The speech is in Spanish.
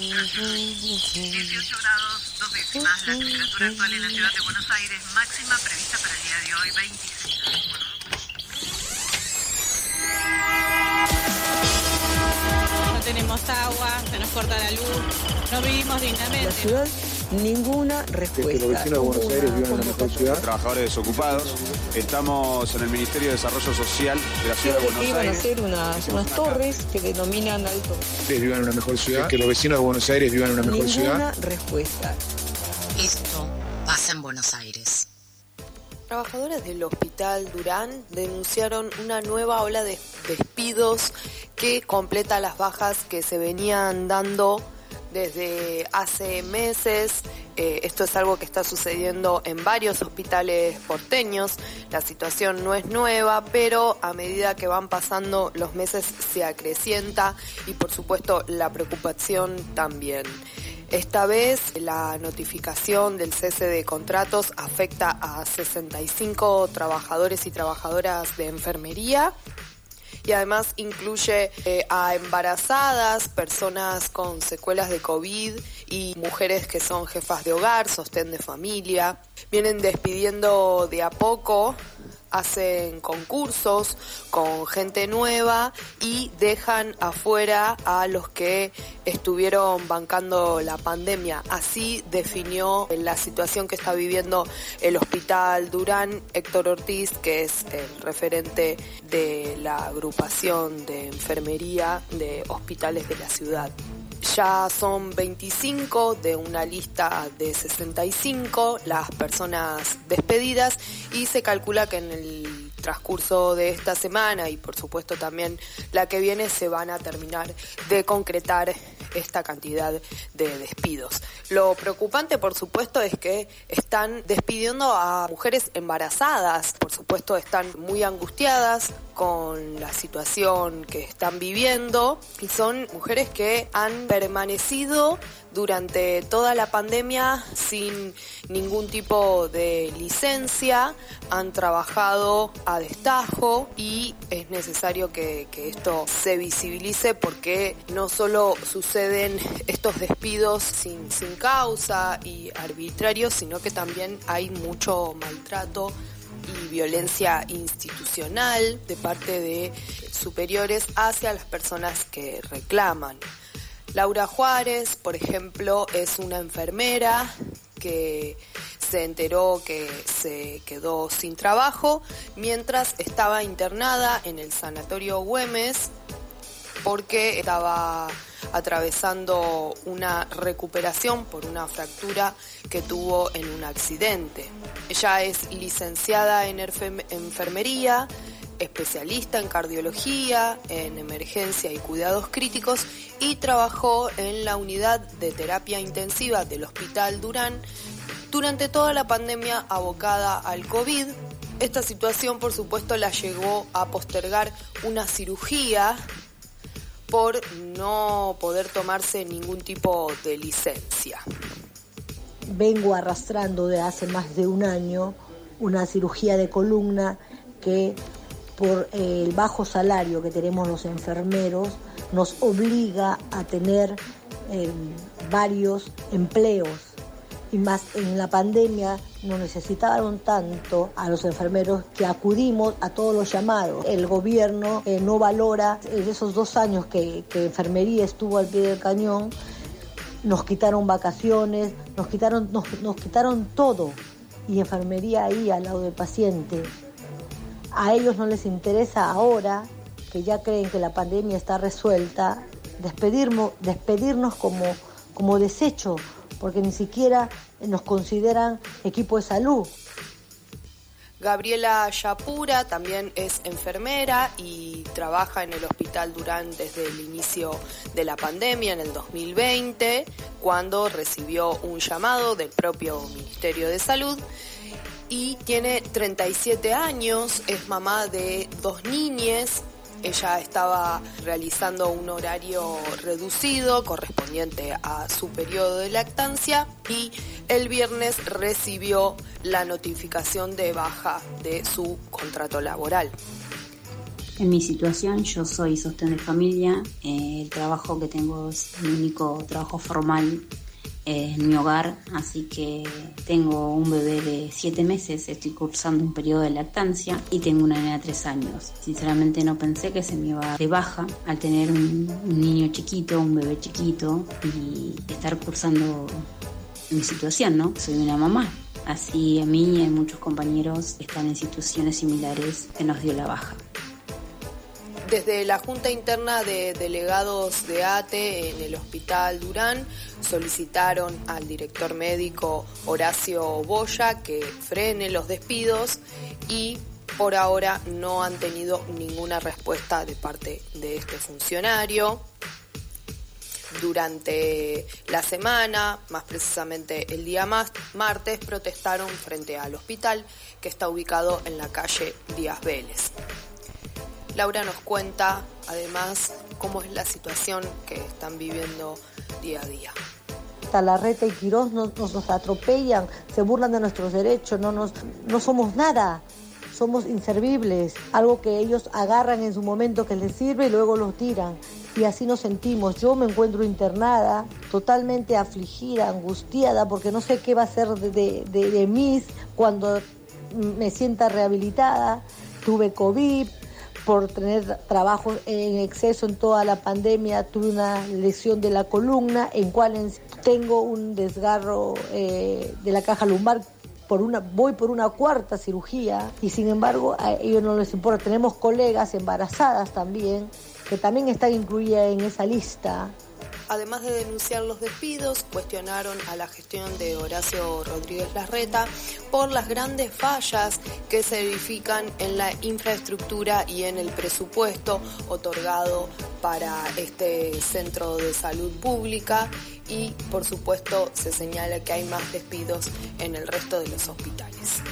18 grados, dos décimas, la temperatura actual en la ciudad de Buenos Aires, máxima prevista para el día de hoy, 26 No tenemos agua, se nos corta la luz, no vivimos dignamente. La ciudad ninguna que respuesta. los vecinos de Buenos Aires vivan en una mejor ciudad. trabajadores desocupados. Estamos en el Ministerio de Desarrollo Social de la Ciudad de que Buenos iban a Aires. hacer unas, unas torres que denominan alto. Ustedes vivan en una mejor ciudad. Que los vecinos de Buenos Aires vivan en una mejor ciudad. Ninguna respuesta. Esto pasa en Buenos Aires. Trabajadores del Hospital Durán denunciaron una nueva ola de despidos que completa las bajas que se venían dando desde hace meses. Eh, esto es algo que está sucediendo en varios hospitales porteños. La situación no es nueva, pero a medida que van pasando los meses se acrecienta y por supuesto la preocupación también. Esta vez la notificación del cese de contratos afecta a 65 trabajadores y trabajadoras de enfermería y además incluye eh, a embarazadas, personas con secuelas de COVID y mujeres que son jefas de hogar, sostén de familia. Vienen despidiendo de a poco, hacen concursos con gente nueva y dejan afuera a los que estuvieron bancando la pandemia. Así definió la situación que está viviendo el Hospital Durán Héctor Ortiz, que es el referente de la agrupación de enfermería de hospitales de la ciudad. Ya son 25 de una lista de 65 las personas despedidas y se calcula que en el transcurso de esta semana y por supuesto también la que viene se van a terminar de concretar esta cantidad de despidos. Lo preocupante por supuesto es que están despidiendo a mujeres embarazadas, por supuesto están muy angustiadas con la situación que están viviendo y son mujeres que han permanecido durante toda la pandemia sin ningún tipo de licencia, han trabajado a destajo y es necesario que, esto se visibilice porque no solo suceden estos despidos sin causa y arbitrarios, sino que también hay mucho maltrato y violencia institucional de parte de superiores hacia las personas que reclaman. Laura Juárez, por ejemplo, es una enfermera que se enteró que se quedó sin trabajo mientras estaba internada en el sanatorio Güemes porque estaba atravesando una recuperación por una fractura que tuvo en un accidente. Ella es licenciada en enferm- enfermería, especialista en cardiología, en emergencia y cuidados críticos y trabajó en la unidad de terapia intensiva del Hospital Durán durante toda la pandemia abocada al COVID. Esta situación, por supuesto, la llegó a postergar una cirugía por no poder tomarse ningún tipo de licencia. vengo arrastrando de hace más de un año una cirugía de columna que por eh, el bajo salario que tenemos los enfermeros nos obliga a tener eh, varios empleos y más en la pandemia nos necesitaron tanto a los enfermeros que acudimos a todos los llamados. El gobierno eh, no valora en esos dos años que, enfermería estuvo al pie del cañón, nos quitaron vacaciones, nos quitaron, nos quitaron todo. Y enfermería ahí al lado del paciente. A ellos no les interesa ahora, que ya creen que la pandemia está resuelta, despedirnos, despedirnos como, como desecho, porque ni siquiera nos consideran equipo de salud. Gabriela Yapura también es enfermera y trabaja en el Hospital Durán desde el inicio de la pandemia en el 2020, cuando recibió un llamado del propio Ministerio de Salud y tiene 37 años, es mamá de dos niñes. Ella estaba realizando un horario reducido correspondiente a su periodo de lactancia y el viernes recibió la notificación de baja de su contrato laboral. En mi situación, yo soy sostén de familia. Eh, el trabajo que tengo es mi único trabajo formal en mi hogar, así que tengo un bebé de 7 meses, estoy cursando un periodo de lactancia y tengo una nena de 3 años. Sinceramente no pensé que se me iba de baja al tener un, un niño chiquito, un bebé chiquito y estar cursando mi situación, ¿no? Soy una mamá. Así a mí y a muchos compañeros que están en situaciones similares que nos dio la baja. Desde la Junta Interna de Delegados de ATE en el Hospital Durán solicitaron al director médico Horacio Boya que frene los despidos y por ahora no han tenido ninguna respuesta de parte de este funcionario. Durante la semana, más precisamente el día martes, protestaron frente al hospital que está ubicado en la calle Díaz Vélez. Laura nos cuenta además cómo es la situación que están viviendo día a día. Talarreta y Quirós nos, atropellan, se burlan de nuestros derechos, no, nos, no somos nada, somos inservibles, algo que ellos agarran en su momento que les sirve y luego lo tiran. Y así nos sentimos. Yo me encuentro internada, totalmente afligida, angustiada, porque no sé qué va a ser de, de, de, de mí cuando me sienta rehabilitada. Tuve COVID, por tener trabajo en exceso en toda la pandemia, tuve una lesión de la columna, en cual tengo un desgarro eh, de la caja lumbar. Por una, voy por una cuarta cirugía y sin embargo a ellos no les importa. Tenemos colegas embarazadas también que también están incluidas en esa lista Además de denunciar los despidos, cuestionaron a la gestión de Horacio Rodríguez Larreta por las grandes fallas que se verifican en la infraestructura y en el presupuesto otorgado para este centro de salud pública y por supuesto se señala que hay más despidos en el resto de los hospitales.